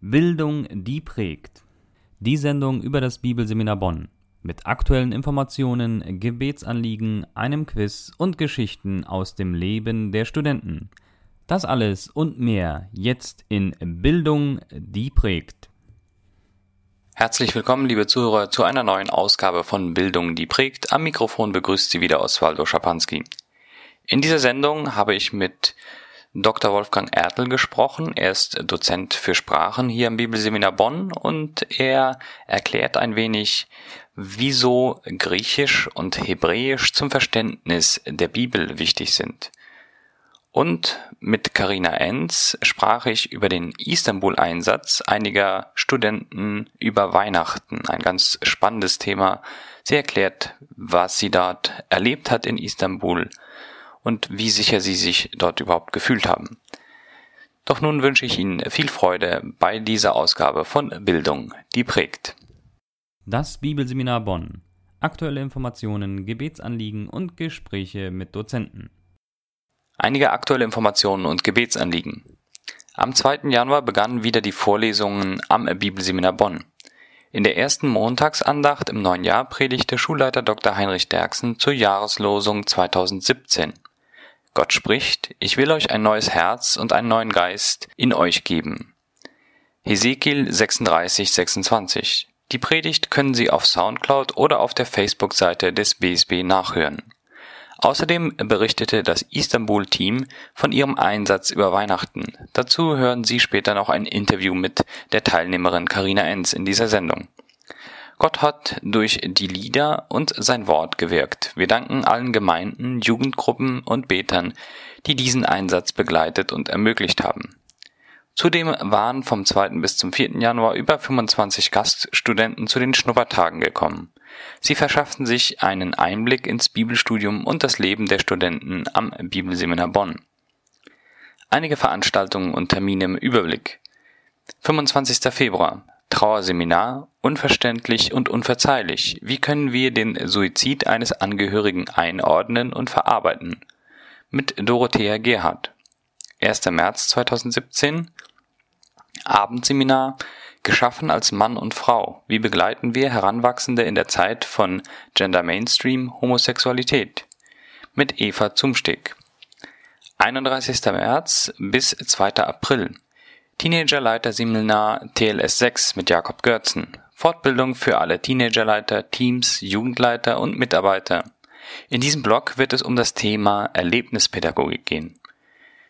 Bildung, die prägt. Die Sendung über das Bibelseminar Bonn. Mit aktuellen Informationen, Gebetsanliegen, einem Quiz und Geschichten aus dem Leben der Studenten. Das alles und mehr jetzt in Bildung, die prägt. Herzlich willkommen, liebe Zuhörer, zu einer neuen Ausgabe von Bildung, die prägt. Am Mikrofon begrüßt Sie wieder Oswaldo Schapanski. In dieser Sendung habe ich mit Dr. Wolfgang Ertel gesprochen. Er ist Dozent für Sprachen hier am Bibelseminar Bonn und er erklärt ein wenig, wieso Griechisch und Hebräisch zum Verständnis der Bibel wichtig sind. Und mit Karina Enz sprach ich über den Istanbul-Einsatz einiger Studenten über Weihnachten. Ein ganz spannendes Thema. Sie erklärt, was sie dort erlebt hat in Istanbul, und wie sicher sie sich dort überhaupt gefühlt haben. Doch nun wünsche ich Ihnen viel Freude bei dieser Ausgabe von Bildung, die prägt. Das Bibelseminar Bonn. Aktuelle Informationen, Gebetsanliegen und Gespräche mit Dozenten. Einige aktuelle Informationen und Gebetsanliegen. Am 2. Januar begannen wieder die Vorlesungen am Bibelseminar Bonn. In der ersten Montagsandacht im neuen Jahr predigte Schulleiter Dr. Heinrich Derksen zur Jahreslosung 2017. Gott spricht, ich will euch ein neues Herz und einen neuen Geist in euch geben. Hesekiel 36, 26. Die Predigt können Sie auf Soundcloud oder auf der Facebook-Seite des BSB nachhören. Außerdem berichtete das Istanbul-Team von ihrem Einsatz über Weihnachten. Dazu hören Sie später noch ein Interview mit der Teilnehmerin Karina Enz in dieser Sendung. Gott hat durch die Lieder und sein Wort gewirkt. Wir danken allen Gemeinden, Jugendgruppen und Betern, die diesen Einsatz begleitet und ermöglicht haben. Zudem waren vom 2. bis zum 4. Januar über 25 Gaststudenten zu den Schnuppertagen gekommen. Sie verschafften sich einen Einblick ins Bibelstudium und das Leben der Studenten am Bibelseminar Bonn. Einige Veranstaltungen und Termine im Überblick. 25. Februar Trauerseminar Unverständlich und unverzeihlich. Wie können wir den Suizid eines Angehörigen einordnen und verarbeiten? Mit Dorothea Gerhardt. 1. März 2017 Abendseminar Geschaffen als Mann und Frau. Wie begleiten wir Heranwachsende in der Zeit von Gender Mainstream Homosexualität? Mit Eva Zumstick. 31. März bis 2. April Teenagerleiter-Seminar TLS 6 mit Jakob Görzen. Fortbildung für alle Teenagerleiter, Teams, Jugendleiter und Mitarbeiter. In diesem Blog wird es um das Thema Erlebnispädagogik gehen.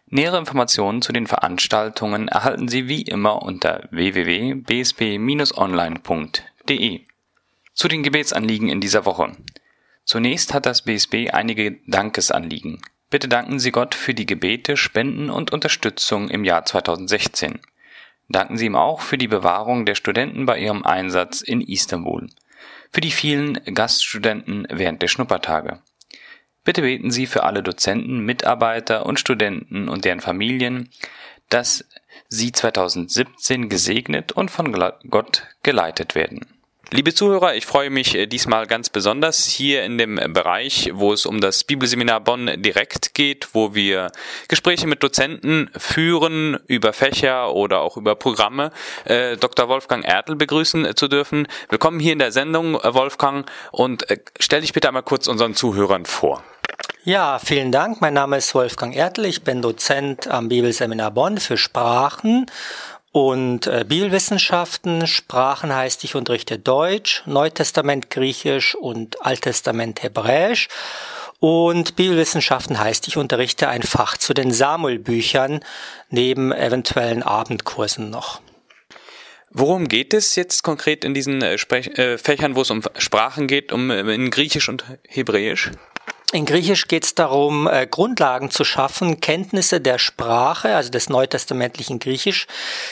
Nähere Informationen zu den Veranstaltungen erhalten Sie wie immer unter www.bsb-online.de. Zu den Gebetsanliegen in dieser Woche. Zunächst hat das BSB einige Dankesanliegen. Bitte danken Sie Gott für die Gebete, Spenden und Unterstützung im Jahr 2016. Danken Sie ihm auch für die Bewahrung der Studenten bei ihrem Einsatz in Istanbul, für die vielen Gaststudenten während der Schnuppertage. Bitte beten Sie für alle Dozenten, Mitarbeiter und Studenten und deren Familien, dass sie 2017 gesegnet und von Gott geleitet werden. Liebe Zuhörer, ich freue mich äh, diesmal ganz besonders hier in dem Bereich, wo es um das Bibelseminar Bonn direkt geht, wo wir Gespräche mit Dozenten führen über Fächer oder auch über Programme, äh, Dr. Wolfgang Ertel begrüßen äh, zu dürfen. Willkommen hier in der Sendung, Wolfgang, und stell dich bitte einmal kurz unseren Zuhörern vor. Ja, vielen Dank. Mein Name ist Wolfgang Ertel. Ich bin Dozent am Bibelseminar Bonn für Sprachen und äh, Bibelwissenschaften, Sprachen heißt, ich unterrichte Deutsch, Neutestament Griechisch und Alttestament Hebräisch. Und Bibelwissenschaften heißt, ich unterrichte ein Fach zu den Samuel-Büchern neben eventuellen Abendkursen noch. Worum geht es jetzt konkret in diesen äh, Sprech äh, Fächern, wo es um Sprachen geht, um äh, in Griechisch und Hebräisch? In Griechisch geht es darum, äh, Grundlagen zu schaffen, Kenntnisse der Sprache, also des neutestamentlichen Griechisch,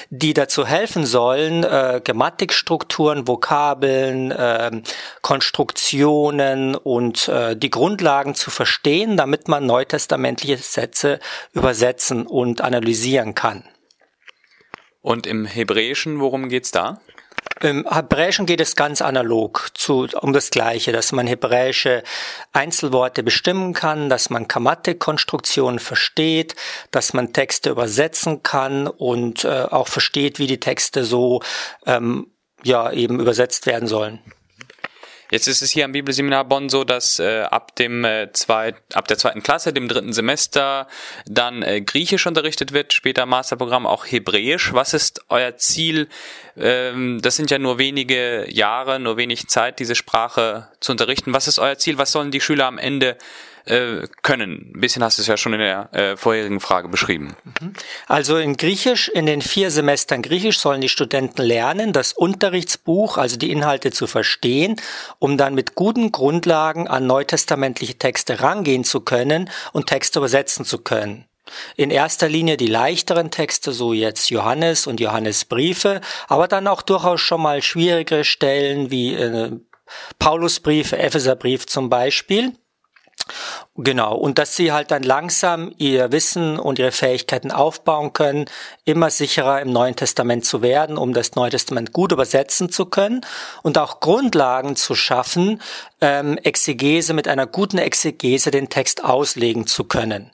die dazu helfen sollen, äh, Grammatikstrukturen, Vokabeln, äh, Konstruktionen und äh, die Grundlagen zu verstehen, damit man neutestamentliche Sätze übersetzen und analysieren kann. Und im Hebräischen, worum geht's da? Im Hebräischen geht es ganz analog zu, um das Gleiche, dass man hebräische Einzelworte bestimmen kann, dass man Grammatikkonstruktionen versteht, dass man Texte übersetzen kann und äh, auch versteht, wie die Texte so ähm, ja eben übersetzt werden sollen. Jetzt ist es hier am Bibelseminar Bonn so, dass äh, ab dem äh, zweit, ab der zweiten Klasse, dem dritten Semester, dann äh, Griechisch unterrichtet wird, später Masterprogramm auch Hebräisch. Was ist euer Ziel? Ähm, das sind ja nur wenige Jahre, nur wenig Zeit, diese Sprache zu unterrichten. Was ist euer Ziel? Was sollen die Schüler am Ende äh, können. Ein bisschen hast du es ja schon in der äh, vorherigen Frage beschrieben. Mhm. Also in Griechisch, in den vier Semestern Griechisch sollen die Studenten lernen, das Unterrichtsbuch, also die Inhalte zu verstehen, um dann mit guten Grundlagen an neutestamentliche Texte rangehen zu können und Texte übersetzen zu können. In erster Linie die leichteren Texte, so jetzt Johannes und Johannesbriefe, aber dann auch durchaus schon mal schwierigere Stellen wie äh, Paulusbriefe, Epheserbrief zum Beispiel. Genau, und dass sie halt dann langsam ihr Wissen und ihre Fähigkeiten aufbauen können, immer sicherer im Neuen Testament zu werden, um das Neue Testament gut übersetzen zu können und auch Grundlagen zu schaffen, ähm, Exegese mit einer guten Exegese den Text auslegen zu können.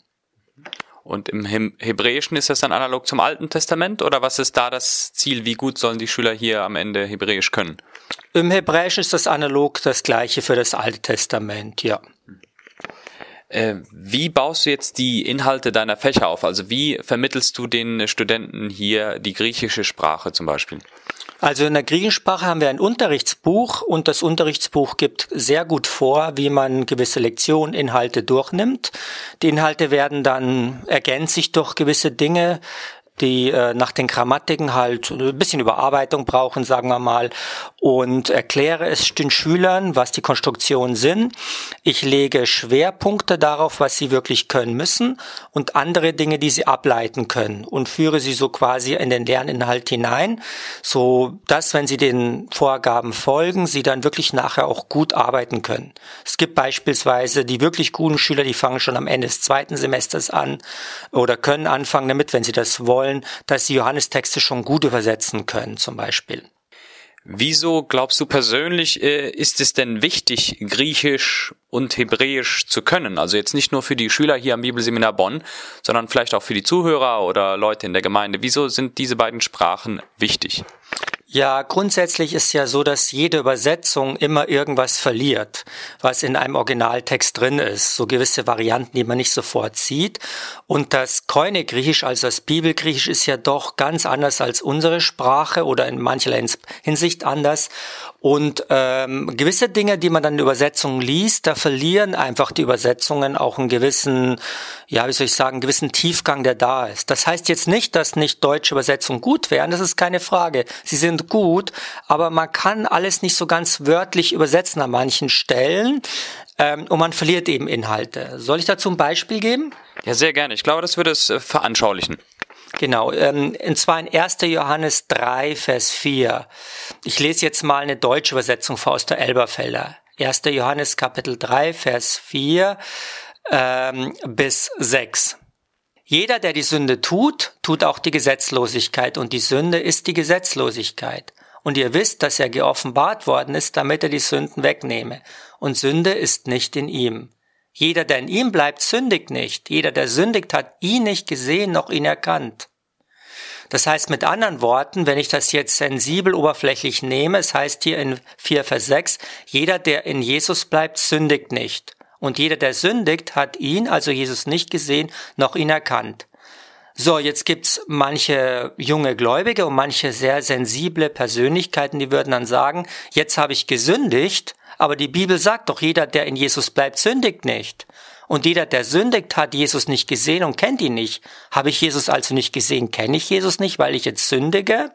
Und im Hebräischen ist das dann analog zum Alten Testament oder was ist da das Ziel? Wie gut sollen die Schüler hier am Ende Hebräisch können? Im Hebräischen ist das analog das gleiche für das Alte Testament, ja. Äh, wie baust du jetzt die Inhalte deiner Fächer auf? Also wie vermittelst du den Studenten hier die griechische Sprache zum Beispiel? Also in der Griechensprache haben wir ein Unterrichtsbuch und das Unterrichtsbuch gibt sehr gut vor, wie man gewisse Lektionen, Inhalte durchnimmt. Die Inhalte werden dann ergänzt sich durch gewisse Dinge, die äh, nach den Grammatiken halt ein bisschen Überarbeitung brauchen, sagen wir mal, und erkläre es den Schülern, was die Konstruktionen sind. Ich lege Schwerpunkte darauf, was sie wirklich können müssen und andere Dinge, die sie ableiten können und führe sie so quasi in den Lerninhalt hinein, so dass, wenn sie den Vorgaben folgen, sie dann wirklich nachher auch gut arbeiten können. Es gibt beispielsweise die wirklich guten Schüler, die fangen schon am Ende des zweiten Semesters an oder können anfangen damit, wenn sie das wollen dass sie Johannestexte schon gut übersetzen können, zum Beispiel. Wieso glaubst du persönlich, äh, ist es denn wichtig, Griechisch und Hebräisch zu können? Also jetzt nicht nur für die Schüler hier am Bibelseminar Bonn, sondern vielleicht auch für die Zuhörer oder Leute in der Gemeinde. Wieso sind diese beiden Sprachen wichtig? Ja, grundsätzlich ist ja so, dass jede Übersetzung immer irgendwas verliert, was in einem Originaltext drin ist. So gewisse Varianten, die man nicht sofort sieht. Und das Koine-Griechisch, also das Bibelgriechisch, ist ja doch ganz anders als unsere Sprache oder in mancherlei Hinsicht anders. Und ähm, gewisse Dinge, die man dann in Übersetzungen liest, da verlieren einfach die Übersetzungen auch einen gewissen, ja, wie soll ich sagen, einen gewissen Tiefgang, der da ist. Das heißt jetzt nicht, dass nicht deutsche Übersetzungen gut wären, das ist keine Frage. Sie sind gut, aber man kann alles nicht so ganz wörtlich übersetzen an manchen Stellen ähm, und man verliert eben Inhalte. Soll ich dazu ein Beispiel geben? Ja, sehr gerne. Ich glaube, das würde es äh, veranschaulichen. Genau, ähm, und zwar in 1. Johannes 3, Vers 4. Ich lese jetzt mal eine deutsche Übersetzung vor aus der Elberfelder. 1. Johannes Kapitel 3, Vers 4 ähm, bis 6. Jeder, der die Sünde tut, tut auch die Gesetzlosigkeit, und die Sünde ist die Gesetzlosigkeit. Und ihr wisst, dass er geoffenbart worden ist, damit er die Sünden wegnehme. Und Sünde ist nicht in ihm. Jeder, der in ihm bleibt, sündigt nicht. Jeder, der sündigt, hat ihn nicht gesehen noch ihn erkannt. Das heißt mit anderen Worten, wenn ich das jetzt sensibel oberflächlich nehme, es heißt hier in 4 Vers 6, jeder, der in Jesus bleibt, sündigt nicht. Und jeder, der sündigt, hat ihn, also Jesus, nicht gesehen noch ihn erkannt. So, jetzt gibt's manche junge Gläubige und manche sehr sensible Persönlichkeiten, die würden dann sagen, jetzt habe ich gesündigt, aber die Bibel sagt doch, jeder, der in Jesus bleibt, sündigt nicht. Und jeder, der sündigt, hat Jesus nicht gesehen und kennt ihn nicht. Habe ich Jesus also nicht gesehen, kenne ich Jesus nicht, weil ich jetzt sündige?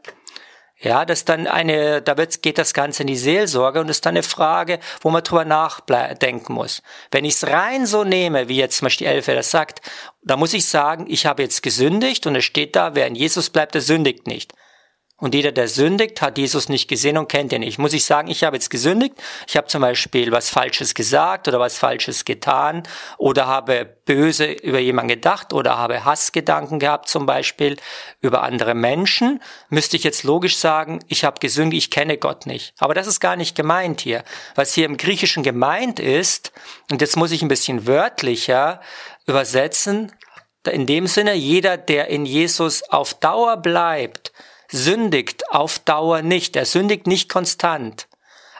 Ja, das dann eine, da wird, geht das Ganze in die Seelsorge und ist dann eine Frage, wo man drüber nachdenken muss. Wenn ich es rein so nehme, wie jetzt zum Beispiel Elfe das sagt, da muss ich sagen, ich habe jetzt gesündigt und es steht da, wer in Jesus bleibt, der sündigt nicht. Und jeder, der sündigt, hat Jesus nicht gesehen und kennt ihn nicht. Muss ich sagen, ich habe jetzt gesündigt. Ich habe zum Beispiel was Falsches gesagt oder was Falsches getan oder habe böse über jemanden gedacht oder habe Hassgedanken gehabt zum Beispiel über andere Menschen. Müsste ich jetzt logisch sagen, ich habe gesündigt, ich kenne Gott nicht. Aber das ist gar nicht gemeint hier. Was hier im Griechischen gemeint ist, und jetzt muss ich ein bisschen wörtlicher übersetzen, in dem Sinne, jeder, der in Jesus auf Dauer bleibt, sündigt auf Dauer nicht. Er sündigt nicht konstant.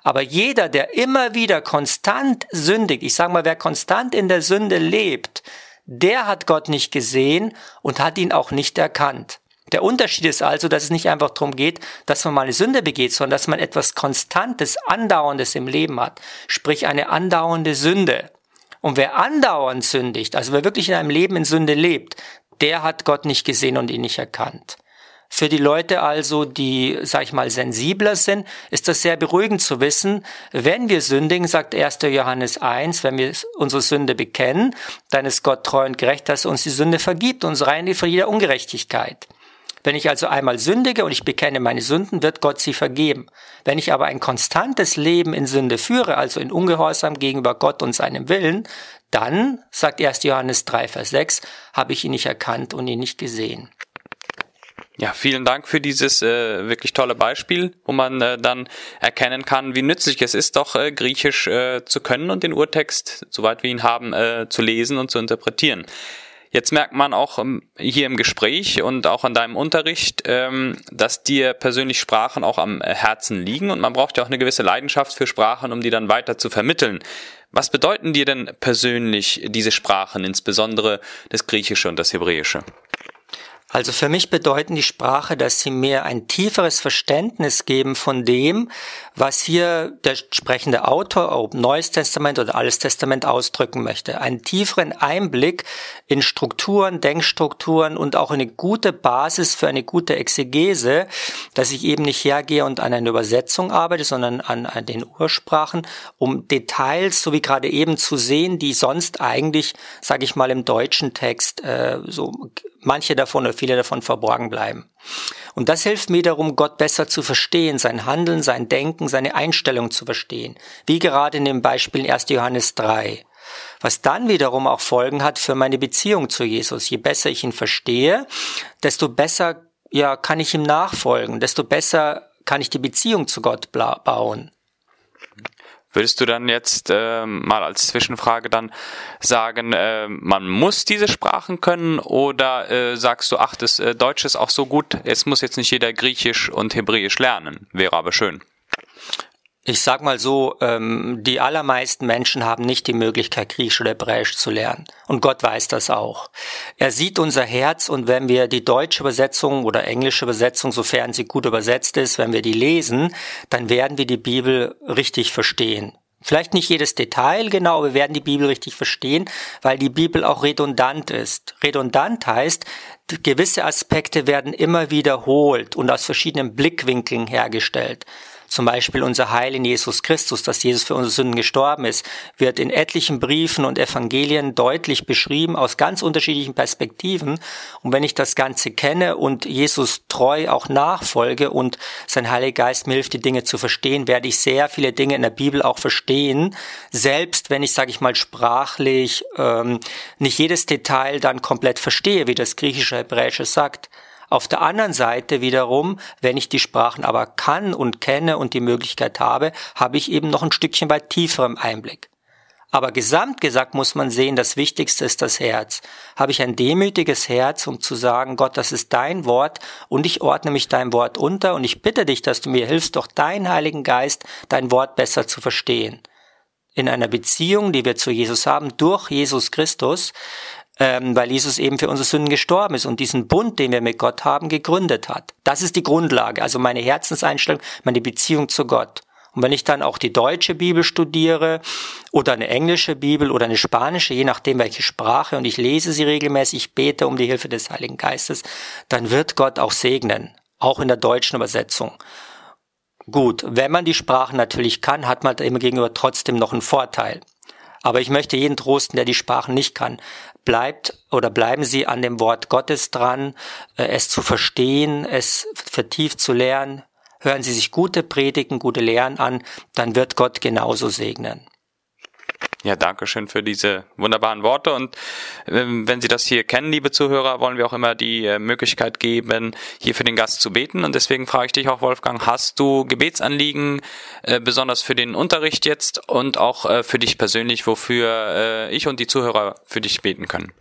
Aber jeder, der immer wieder konstant sündigt, ich sage mal, wer konstant in der Sünde lebt, der hat Gott nicht gesehen und hat ihn auch nicht erkannt. Der Unterschied ist also, dass es nicht einfach darum geht, dass man mal eine Sünde begeht, sondern dass man etwas Konstantes, Andauerndes im Leben hat. Sprich eine andauernde Sünde. Und wer andauernd sündigt, also wer wirklich in einem Leben in Sünde lebt, der hat Gott nicht gesehen und ihn nicht erkannt. Für die Leute also, die, sag ich mal, sensibler sind, ist das sehr beruhigend zu wissen, wenn wir sündigen, sagt 1. Johannes 1, wenn wir unsere Sünde bekennen, dann ist Gott treu und gerecht, dass er uns die Sünde vergibt, uns reinigt von jeder Ungerechtigkeit. Wenn ich also einmal sündige und ich bekenne meine Sünden, wird Gott sie vergeben. Wenn ich aber ein konstantes Leben in Sünde führe, also in Ungehorsam gegenüber Gott und seinem Willen, dann, sagt 1. Johannes 3, Vers 6, habe ich ihn nicht erkannt und ihn nicht gesehen. Ja, vielen Dank für dieses äh, wirklich tolle Beispiel, wo man äh, dann erkennen kann, wie nützlich es ist, doch äh, Griechisch äh, zu können und den Urtext, soweit wir ihn haben, äh, zu lesen und zu interpretieren. Jetzt merkt man auch ähm, hier im Gespräch und auch an deinem Unterricht, ähm, dass dir persönlich Sprachen auch am Herzen liegen und man braucht ja auch eine gewisse Leidenschaft für Sprachen, um die dann weiter zu vermitteln. Was bedeuten dir denn persönlich diese Sprachen, insbesondere das Griechische und das Hebräische? Also für mich bedeuten die Sprache, dass sie mir ein tieferes Verständnis geben von dem, was hier der sprechende Autor, ob Neues Testament oder Altes Testament ausdrücken möchte. Einen tieferen Einblick in Strukturen, Denkstrukturen und auch eine gute Basis für eine gute Exegese, dass ich eben nicht hergehe und an einer Übersetzung arbeite, sondern an, an den Ursprachen, um Details, so wie gerade eben zu sehen, die sonst eigentlich, sage ich mal, im deutschen Text äh, so manche davon oder viele davon verborgen bleiben. Und das hilft mir darum, Gott besser zu verstehen, sein Handeln, sein Denken, seine Einstellung zu verstehen. Wie gerade in dem Beispiel 1. Johannes 3. Was dann wiederum auch Folgen hat für meine Beziehung zu Jesus. Je besser ich ihn verstehe, desto besser ja, kann ich ihm nachfolgen, desto besser kann ich die Beziehung zu Gott bauen. Würdest du dann jetzt äh, mal als Zwischenfrage dann sagen, äh, man muss diese Sprachen können oder äh, sagst du, ach, das äh, Deutsch ist auch so gut, jetzt muss jetzt nicht jeder Griechisch und Hebräisch lernen, wäre aber schön. Ich sag mal so, ähm, die allermeisten Menschen haben nicht die Möglichkeit, Griechisch oder Hebräisch zu lernen. Und Gott weiß das auch. Er sieht unser Herz und wenn wir die deutsche Übersetzung oder englische Übersetzung, sofern sie gut übersetzt ist, wenn wir die lesen, dann werden wir die Bibel richtig verstehen. Vielleicht nicht jedes Detail genau, wir werden die Bibel richtig verstehen, weil die Bibel auch redundant ist. Redundant heißt, gewisse Aspekte werden immer wiederholt und aus verschiedenen Blickwinkeln hergestellt. Zum Beispiel unser Heil in Jesus Christus, dass Jesus für unsere Sünden gestorben ist, wird in etlichen Briefen und Evangelien deutlich beschrieben aus ganz unterschiedlichen Perspektiven. Und wenn ich das Ganze kenne und Jesus treu auch nachfolge und sein Heiliger Geist mir hilft, die Dinge zu verstehen, werde ich sehr viele Dinge in der Bibel auch verstehen. Selbst wenn ich, sage ich mal, sprachlich ähm, nicht jedes Detail dann komplett verstehe, wie das griechische Hebräische sagt. Auf der anderen Seite wiederum, wenn ich die Sprachen aber kann und kenne und die Möglichkeit habe, habe ich eben noch ein Stückchen weit tieferem Einblick. Aber gesamt gesagt muss man sehen, das Wichtigste ist das Herz. Habe ich ein demütiges Herz, um zu sagen, Gott, das ist dein Wort und ich ordne mich deinem Wort unter und ich bitte dich, dass du mir hilfst, durch deinen Heiligen Geist dein Wort besser zu verstehen. In einer Beziehung, die wir zu Jesus haben, durch Jesus Christus, ähm, weil Jesus eben für unsere Sünden gestorben ist und diesen Bund, den wir mit Gott haben, gegründet hat. Das ist die Grundlage, also meine Herzenseinstellung, meine Beziehung zu Gott. Und wenn ich dann auch die deutsche Bibel studiere oder eine englische Bibel oder eine spanische, je nachdem welche Sprache, und ich lese sie regelmäßig, bete um die Hilfe des Heiligen Geistes, dann wird Gott auch segnen, auch in der deutschen Übersetzung. Gut, wenn man die Sprachen natürlich kann, hat man immer gegenüber trotzdem noch einen Vorteil. Aber ich möchte jeden trosten, der die Sprachen nicht kann. Bleibt oder bleiben Sie an dem Wort Gottes dran, äh, es zu verstehen, es vertieft zu lernen. Hören Sie sich gute Predigen, gute Lehren an, dann wird Gott genauso segnen. Ja, danke schön für diese wunderbaren Worte. Und ähm, wenn Sie das hier kennen, liebe Zuhörer, wollen wir auch immer die äh, Möglichkeit geben, hier für den Gast zu beten. Und deswegen frage ich dich auch, Wolfgang, hast du Gebetsanliegen, äh, besonders für den Unterricht jetzt und auch äh, für dich persönlich, wofür ich und die Zuhörer für dich beten können?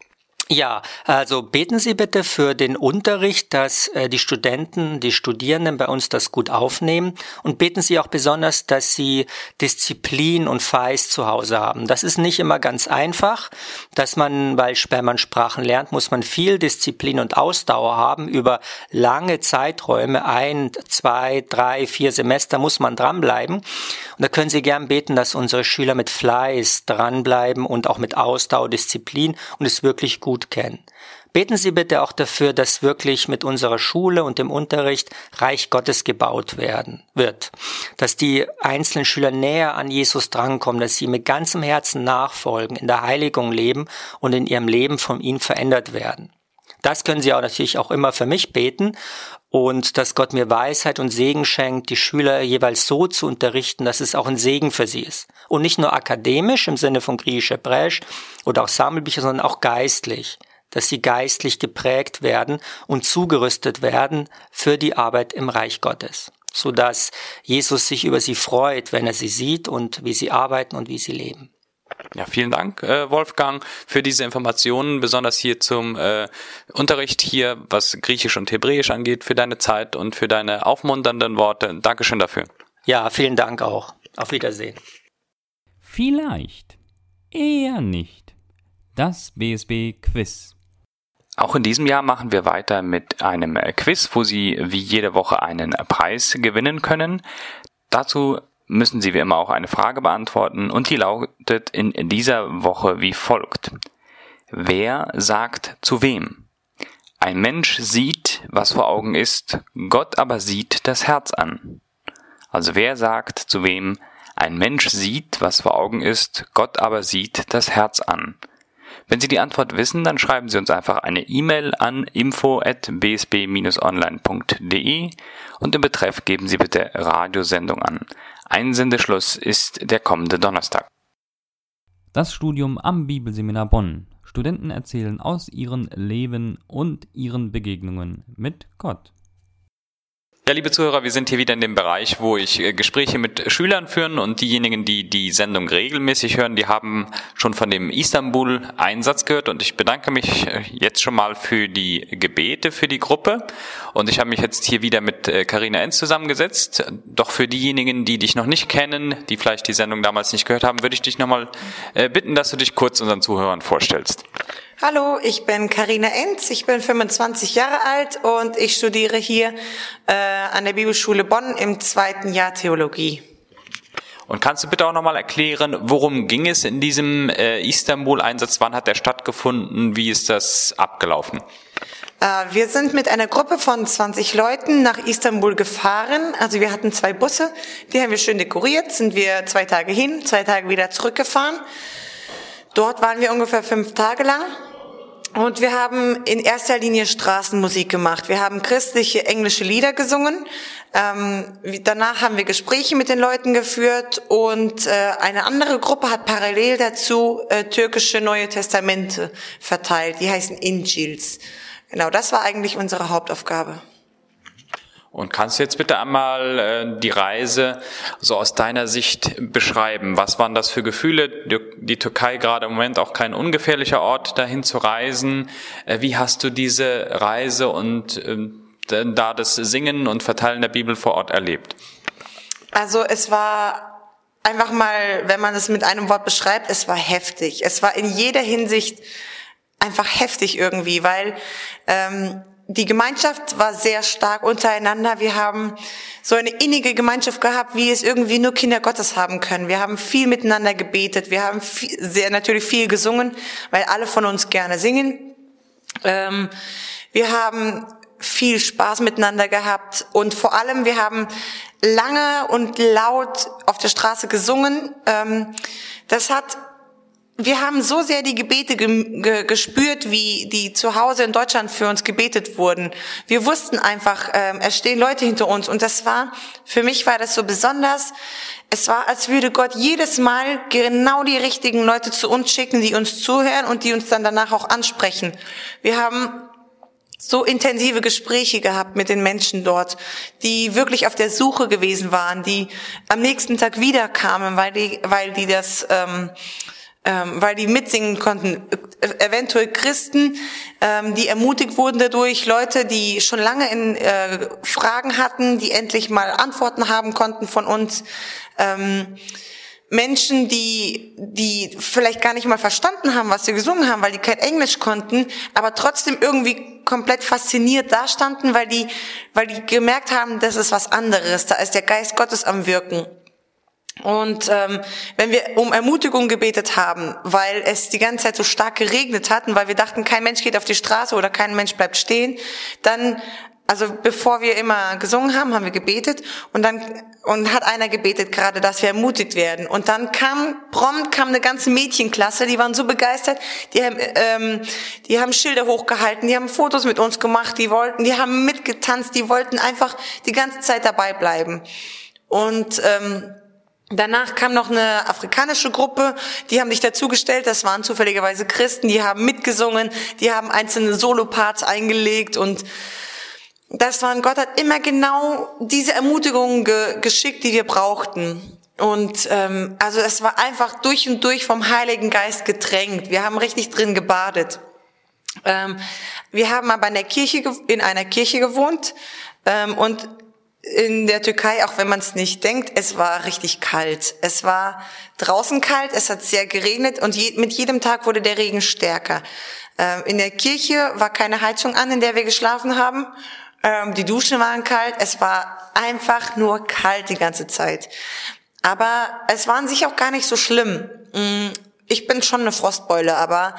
Ja, also beten Sie bitte für den Unterricht, dass äh, die Studenten, die Studierenden bei uns das gut aufnehmen und beten Sie auch besonders, dass Sie Disziplin und Fleiß zu Hause haben. Das ist nicht immer ganz einfach, dass man, weil man Sprachen lernt, muss man viel Disziplin und Ausdauer haben über lange Zeiträume, ein, zwei, drei, vier Semester muss man dranbleiben. Und da können Sie gern beten, dass unsere Schüler mit Fleiß dranbleiben und auch mit Ausdauer, Disziplin und es wirklich gut gut kennen. Beten Sie bitte auch dafür, dass wirklich mit unserer Schule und dem Unterricht Reich Gottes gebaut werden wird. Dass die einzelnen Schüler näher an Jesus drankommen, dass sie mit ganzem Herzen nachfolgen, in der Heiligung leben und in ihrem Leben von ihm verändert werden. Das können Sie auch natürlich auch immer für mich beten und dass Gott mir Weisheit und Segen schenkt, die Schüler jeweils so zu unterrichten, dass es auch ein Segen für sie ist. Und nicht nur akademisch im Sinne von griechisch-hebräisch oder auch Sammelbücher, sondern auch geistlich, dass sie geistlich geprägt werden und zugerüstet werden für die Arbeit im Reich Gottes, so dass Jesus sich über sie freut, wenn er sie sieht und wie sie arbeiten und wie sie leben. Ja, vielen Dank, äh, Wolfgang, für diese Informationen, besonders hier zum äh, Unterricht hier, was Griechisch und Hebräisch angeht, für deine Zeit und für deine aufmunternden Worte. Dankeschön dafür. Ja, vielen Dank auch. Auf Wiedersehen. Vielleicht, eher nicht. Das BSB Quiz. Auch in diesem Jahr machen wir weiter mit einem Quiz, wo Sie wie jede Woche einen Preis gewinnen können. Dazu müssen Sie wie immer auch eine Frage beantworten und die lautet in dieser Woche wie folgt. Wer sagt zu wem? Ein Mensch sieht, was vor Augen ist, Gott aber sieht das Herz an. Also wer sagt zu wem? Ein Mensch sieht, was vor Augen ist, Gott aber sieht das Herz an. Wenn Sie die Antwort wissen, dann schreiben Sie uns einfach eine E-Mail an info@bsb-online.de und im Betreff geben Sie bitte Radiosendung an. Einsendeschluss ist der kommende Donnerstag. Das Studium am Bibelseminar Bonn. Studenten erzählen aus ihrem Leben und ihren Begegnungen mit Gott. Ja, liebe Zuhörer, wir sind hier wieder in dem Bereich, wo ich äh, Gespräche mit Schülern führen und diejenigen, die die Sendung regelmäßig hören, die haben schon von dem Istanbul-Einsatz gehört und ich bedanke mich äh, jetzt schon mal für die Gebete für die Gruppe und ich habe mich jetzt hier wieder mit Karina äh, Enz zusammengesetzt. Doch für diejenigen, die dich noch nicht kennen, die vielleicht die Sendung damals nicht gehört haben, würde ich dich nochmal bitten, dass du dich kurz unseren Zuhörern vorstellst. Hallo, ich bin Karina Enz, ich bin 25 Jahre alt und ich studiere hier äh, an der Bibelschule Bonn im zweiten Jahr Theologie. Und kannst du bitte auch nochmal erklären, worum ging es in diesem äh, Istanbul-Einsatz? Wann hat der stattgefunden? Wie ist das abgelaufen? Äh, wir sind mit einer Gruppe von 20 Leuten nach Istanbul gefahren. Also wir hatten zwei Busse, die haben wir schön dekoriert, sind wir zwei Tage hin, zwei Tage wieder zurückgefahren. Dort waren wir ungefähr fünf Tage lang. Und wir haben in erster Linie Straßenmusik gemacht. Wir haben christliche englische Lieder gesungen. Ähm, danach haben wir Gespräche mit den Leuten geführt und äh, eine andere Gruppe hat parallel dazu äh, türkische Neue Testamente verteilt. Die heißen Injils. Genau, das war eigentlich unsere Hauptaufgabe. Und kannst du jetzt bitte einmal äh, die Reise so aus deiner Sicht beschreiben? Was waren das für Gefühle? Die, Türkei gerade im Moment auch kein ungefährlicher Ort, dahin zu reisen. Äh, wie hast du diese Reise und äh, da das Singen und Verteilen der Bibel vor Ort erlebt? Also es war einfach mal, wenn man es mit einem Wort beschreibt, es war heftig. Es war in jeder Hinsicht einfach heftig irgendwie, weil ähm, die Gemeinschaft war sehr stark untereinander. Wir haben so eine innige Gemeinschaft gehabt, wie es irgendwie nur Kinder Gottes haben können. Wir haben viel miteinander gebetet. Wir haben viel, sehr natürlich viel gesungen, weil alle von uns gerne singen. Ähm, wir haben viel Spaß miteinander gehabt und vor allem wir haben lange und laut auf der Straße gesungen. Ähm, das hat wir haben so sehr die Gebete ge ge gespürt, wie die zu Hause in Deutschland für uns gebetet wurden. Wir wussten einfach, ähm, es stehen Leute hinter uns. Und das war, für mich war das so besonders. Es war, als würde Gott jedes Mal genau die richtigen Leute zu uns schicken, die uns zuhören und die uns dann danach auch ansprechen. Wir haben so intensive Gespräche gehabt mit den Menschen dort, die wirklich auf der Suche gewesen waren, die am nächsten Tag wiederkamen, weil die, weil die das, ähm, ähm, weil die mitsingen konnten. Eventuell Christen, ähm, die ermutigt wurden dadurch, Leute, die schon lange in äh, Fragen hatten, die endlich mal Antworten haben konnten von uns. Ähm, Menschen, die, die vielleicht gar nicht mal verstanden haben, was wir gesungen haben, weil die kein Englisch konnten, aber trotzdem irgendwie komplett fasziniert dastanden, weil die, weil die gemerkt haben, das ist was anderes, da ist der Geist Gottes am Wirken. Und ähm, wenn wir um Ermutigung gebetet haben, weil es die ganze Zeit so stark geregnet hat und weil wir dachten, kein Mensch geht auf die Straße oder kein Mensch bleibt stehen, dann also bevor wir immer gesungen haben, haben wir gebetet und dann und hat einer gebetet gerade, dass wir ermutigt werden. Und dann kam prompt kam eine ganze Mädchenklasse, die waren so begeistert, die haben ähm, die haben Schilder hochgehalten, die haben Fotos mit uns gemacht, die wollten, die haben mitgetanzt, die wollten einfach die ganze Zeit dabei bleiben. Und ähm, Danach kam noch eine afrikanische Gruppe, die haben sich dazugestellt, das waren zufälligerweise Christen, die haben mitgesungen, die haben einzelne Soloparts eingelegt und das waren, Gott hat immer genau diese Ermutigungen ge geschickt, die wir brauchten. Und ähm, also es war einfach durch und durch vom Heiligen Geist getränkt. Wir haben richtig drin gebadet. Ähm, wir haben aber in, der Kirche, in einer Kirche gewohnt ähm, und in der Türkei, auch wenn man es nicht denkt, es war richtig kalt. Es war draußen kalt, es hat sehr geregnet und je, mit jedem Tag wurde der Regen stärker. Ähm, in der Kirche war keine Heizung an, in der wir geschlafen haben ähm, die Duschen waren kalt. Es war einfach nur kalt die ganze Zeit. Aber es war an sich auch gar nicht so schlimm. Mm, ich bin schon eine Frostbeule, aber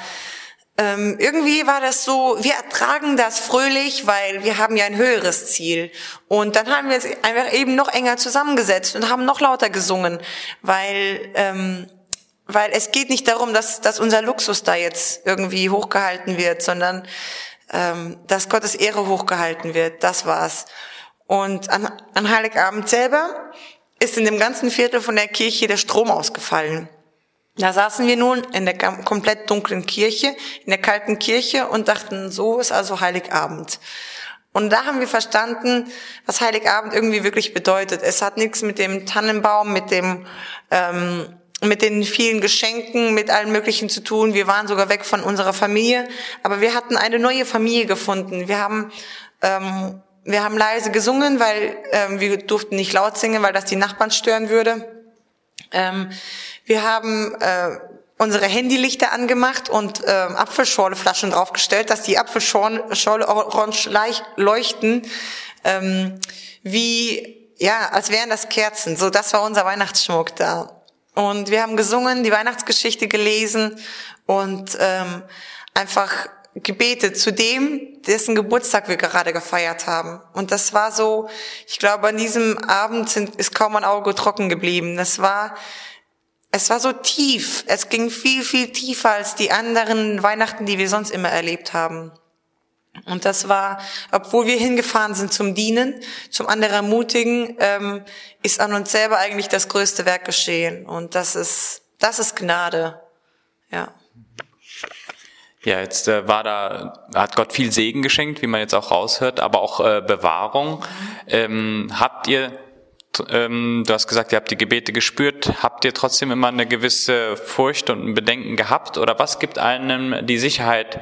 ähm, irgendwie war das so, wir ertragen das fröhlich, weil wir haben ja ein höheres Ziel. Und dann haben wir uns einfach eben noch enger zusammengesetzt und haben noch lauter gesungen, weil, ähm, weil es geht nicht darum, dass, dass unser Luxus da jetzt irgendwie hochgehalten wird, sondern ähm, dass Gottes Ehre hochgehalten wird. Das war's. Und an, an Heiligabend selber ist in dem ganzen Viertel von der Kirche der Strom ausgefallen. Da saßen wir nun in der komplett dunklen Kirche, in der kalten Kirche und dachten, so ist also Heiligabend. Und da haben wir verstanden, was Heiligabend irgendwie wirklich bedeutet. Es hat nichts mit dem Tannenbaum, mit dem ähm, mit den vielen Geschenken, mit allem Möglichen zu tun. Wir waren sogar weg von unserer Familie, aber wir hatten eine neue Familie gefunden. Wir haben ähm, wir haben leise gesungen, weil ähm, wir durften nicht laut singen, weil das die Nachbarn stören würde. Ähm, wir haben äh, unsere Handylichter angemacht und ähm, Apfelschorleflaschen draufgestellt, dass die Apfelschorle orange leuchten, ähm, wie ja, als wären das Kerzen. So, das war unser Weihnachtsschmuck da. Und wir haben gesungen, die Weihnachtsgeschichte gelesen und ähm, einfach gebetet zu dem, dessen Geburtstag wir gerade gefeiert haben. Und das war so, ich glaube, an diesem Abend sind, ist kaum ein Auge trocken geblieben. Das war, es war so tief. Es ging viel, viel tiefer als die anderen Weihnachten, die wir sonst immer erlebt haben. Und das war, obwohl wir hingefahren sind zum Dienen, zum anderen ermutigen, ähm, ist an uns selber eigentlich das größte Werk geschehen. Und das ist, das ist Gnade. Ja. Ja, jetzt äh, war da, hat Gott viel Segen geschenkt, wie man jetzt auch raushört, aber auch äh, Bewahrung. Ähm, habt ihr, ähm, du hast gesagt, ihr habt die Gebete gespürt, habt ihr trotzdem immer eine gewisse Furcht und ein Bedenken gehabt? Oder was gibt einem die Sicherheit,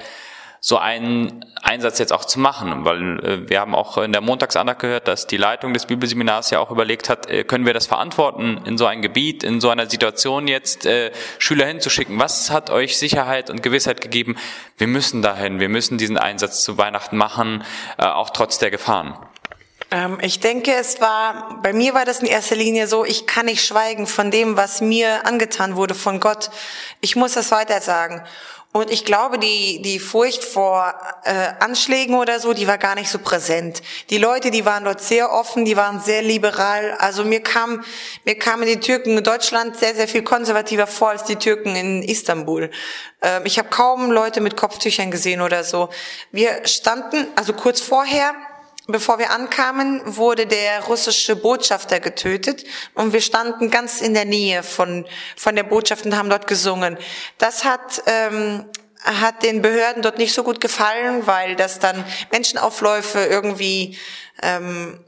so einen Einsatz jetzt auch zu machen, weil äh, wir haben auch in der Montagsandacht gehört, dass die Leitung des Bibelseminars ja auch überlegt hat, äh, können wir das verantworten, in so ein Gebiet, in so einer Situation jetzt äh, Schüler hinzuschicken? Was hat euch Sicherheit und Gewissheit gegeben? Wir müssen dahin, wir müssen diesen Einsatz zu Weihnachten machen, äh, auch trotz der Gefahren. Ähm, ich denke, es war, bei mir war das in erster Linie so, ich kann nicht schweigen von dem, was mir angetan wurde von Gott. Ich muss das weiter sagen. Und ich glaube, die, die Furcht vor äh, Anschlägen oder so, die war gar nicht so präsent. Die Leute, die waren dort sehr offen, die waren sehr liberal. Also mir kam, mir kamen die Türken in Deutschland sehr, sehr viel konservativer vor als die Türken in Istanbul. Ähm, ich habe kaum Leute mit Kopftüchern gesehen oder so. Wir standen, also kurz vorher, Bevor wir ankamen, wurde der russische Botschafter getötet und wir standen ganz in der Nähe von, von der Botschaft und haben dort gesungen. Das hat, ähm, hat den Behörden dort nicht so gut gefallen, weil das dann Menschenaufläufe irgendwie ähm,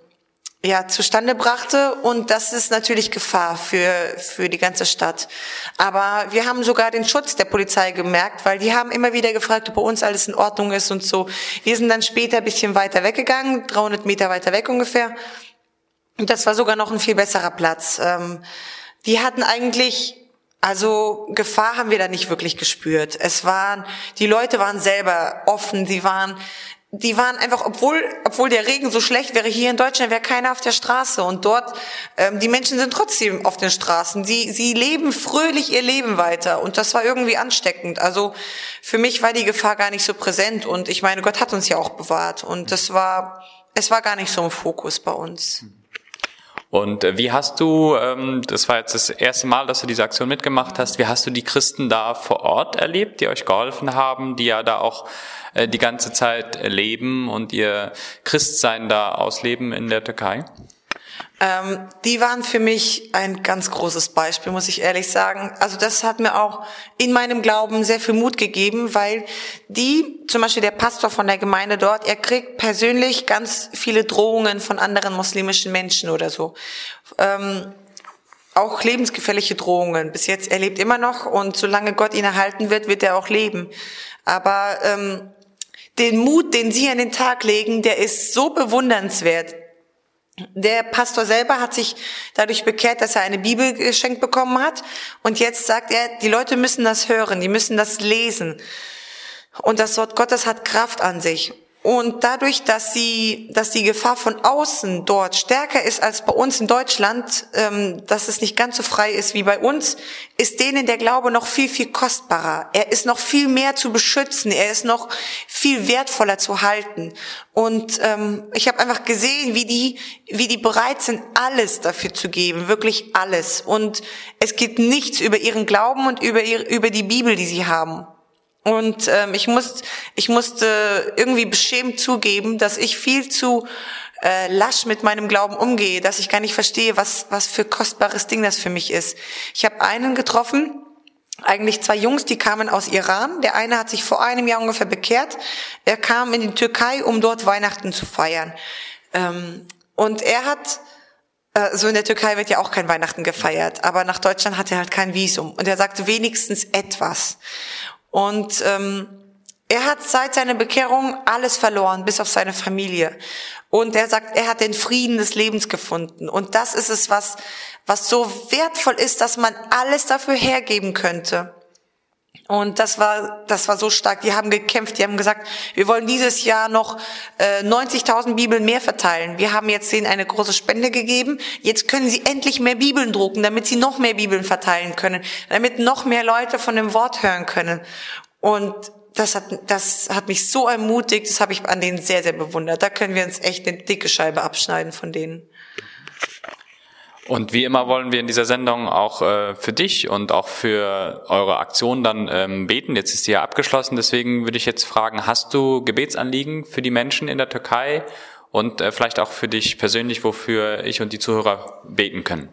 ja, zustande brachte. Und das ist natürlich Gefahr für, für die ganze Stadt. Aber wir haben sogar den Schutz der Polizei gemerkt, weil die haben immer wieder gefragt, ob bei uns alles in Ordnung ist und so. Wir sind dann später ein bisschen weiter weggegangen, 300 Meter weiter weg ungefähr. Und das war sogar noch ein viel besserer Platz. Ähm, die hatten eigentlich also Gefahr haben wir da nicht wirklich gespürt. Es waren, die Leute waren selber offen, sie waren die waren einfach, obwohl, obwohl der Regen so schlecht wäre, hier in Deutschland wäre keiner auf der Straße und dort, ähm, die Menschen sind trotzdem auf den Straßen. Sie, sie leben fröhlich ihr Leben weiter und das war irgendwie ansteckend. Also für mich war die Gefahr gar nicht so präsent und ich meine, Gott hat uns ja auch bewahrt und das war, es war gar nicht so im Fokus bei uns. Und äh, wie hast du, ähm, das war jetzt das erste Mal, dass du diese Aktion mitgemacht hast, wie hast du die Christen da vor Ort erlebt, die euch geholfen haben, die ja da auch äh, die ganze Zeit leben und ihr Christsein da ausleben in der Türkei? Ähm, die waren für mich ein ganz großes Beispiel, muss ich ehrlich sagen. Also das hat mir auch in meinem Glauben sehr viel Mut gegeben, weil die, zum Beispiel der Pastor von der Gemeinde dort, er kriegt persönlich ganz viele Drohungen von anderen muslimischen Menschen oder so. Ähm, auch lebensgefährliche Drohungen. Bis jetzt er lebt immer noch und solange Gott ihn erhalten wird, wird er auch leben. Aber ähm, den Mut, den Sie an den Tag legen, der ist so bewundernswert. Der Pastor selber hat sich dadurch bekehrt, dass er eine Bibel geschenkt bekommen hat. Und jetzt sagt er, die Leute müssen das hören, die müssen das lesen. Und das Wort Gottes hat Kraft an sich. Und dadurch, dass sie, dass die Gefahr von außen dort stärker ist als bei uns in Deutschland, ähm, dass es nicht ganz so frei ist wie bei uns, ist denen der Glaube noch viel, viel kostbarer. Er ist noch viel mehr zu beschützen. Er ist noch viel wertvoller zu halten. Und ähm, ich habe einfach gesehen, wie die, wie die bereit sind, alles dafür zu geben, wirklich alles. Und es geht nichts über ihren Glauben und über, ihre, über die Bibel, die sie haben. Und ähm, ich, muss, ich musste irgendwie beschämt zugeben, dass ich viel zu äh, lasch mit meinem Glauben umgehe, dass ich gar nicht verstehe, was, was für kostbares Ding das für mich ist. Ich habe einen getroffen, eigentlich zwei Jungs, die kamen aus Iran. Der eine hat sich vor einem Jahr ungefähr bekehrt. Er kam in die Türkei, um dort Weihnachten zu feiern. Ähm, und er hat äh, so in der Türkei wird ja auch kein Weihnachten gefeiert, aber nach Deutschland hat er halt kein Visum. Und er sagte wenigstens etwas. Und ähm, er hat seit seiner Bekehrung alles verloren, bis auf seine Familie. Und er sagt, er hat den Frieden des Lebens gefunden. Und das ist es, was, was so wertvoll ist, dass man alles dafür hergeben könnte. Und das war, das war so stark. Die haben gekämpft. Die haben gesagt, wir wollen dieses Jahr noch äh, 90.000 Bibeln mehr verteilen. Wir haben jetzt denen eine große Spende gegeben. Jetzt können sie endlich mehr Bibeln drucken, damit sie noch mehr Bibeln verteilen können, damit noch mehr Leute von dem Wort hören können. Und das hat, das hat mich so ermutigt. Das habe ich an denen sehr, sehr bewundert. Da können wir uns echt eine dicke Scheibe abschneiden von denen. Und wie immer wollen wir in dieser Sendung auch äh, für dich und auch für eure Aktion dann ähm, beten. Jetzt ist sie ja abgeschlossen, deswegen würde ich jetzt fragen, hast du Gebetsanliegen für die Menschen in der Türkei und äh, vielleicht auch für dich persönlich, wofür ich und die Zuhörer beten können?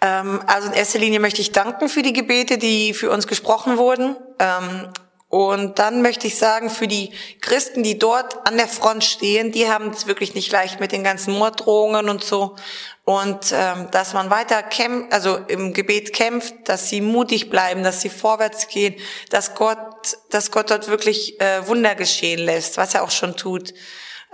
Ähm, also in erster Linie möchte ich danken für die Gebete, die für uns gesprochen wurden. Ähm, und dann möchte ich sagen, für die Christen, die dort an der Front stehen, die haben es wirklich nicht leicht mit den ganzen Morddrohungen und so. Und ähm, dass man weiter kämpft, also im Gebet kämpft, dass sie mutig bleiben, dass sie vorwärts gehen, dass Gott, dass Gott dort wirklich äh, Wunder geschehen lässt, was er auch schon tut.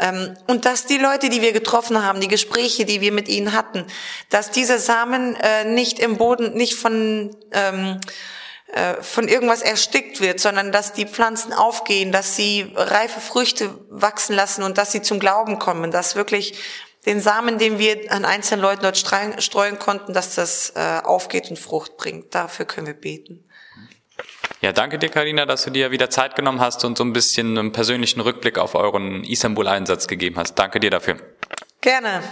Ähm, und dass die Leute, die wir getroffen haben, die Gespräche, die wir mit ihnen hatten, dass diese Samen äh, nicht im Boden, nicht von ähm, äh, von irgendwas erstickt wird, sondern dass die Pflanzen aufgehen, dass sie reife Früchte wachsen lassen und dass sie zum Glauben kommen, dass wirklich den Samen, den wir an einzelnen Leuten dort streuen konnten, dass das äh, aufgeht und Frucht bringt. Dafür können wir beten. Ja, danke dir, Karina, dass du dir wieder Zeit genommen hast und so ein bisschen einen persönlichen Rückblick auf euren Istanbul-Einsatz gegeben hast. Danke dir dafür. Gerne.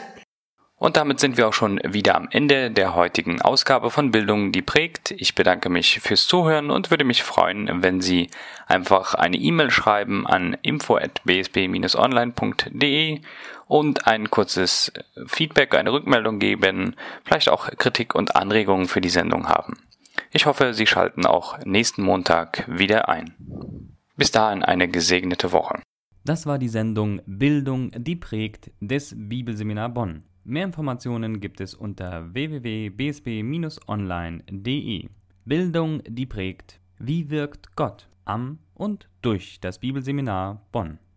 Und damit sind wir auch schon wieder am Ende der heutigen Ausgabe von Bildung, die prägt. Ich bedanke mich fürs Zuhören und würde mich freuen, wenn Sie einfach eine E-Mail schreiben an info@bsb-online.de und ein kurzes Feedback, eine Rückmeldung geben, vielleicht auch Kritik und Anregungen für die Sendung haben. Ich hoffe, Sie schalten auch nächsten Montag wieder ein. Bis dahin eine gesegnete Woche. Das war die Sendung Bildung, die prägt des Bibelseminar Bonn. Mehr Informationen gibt es unter www.bsb-online.de. Bildung, die prägt. Wie wirkt Gott am und durch das Bibelseminar Bonn?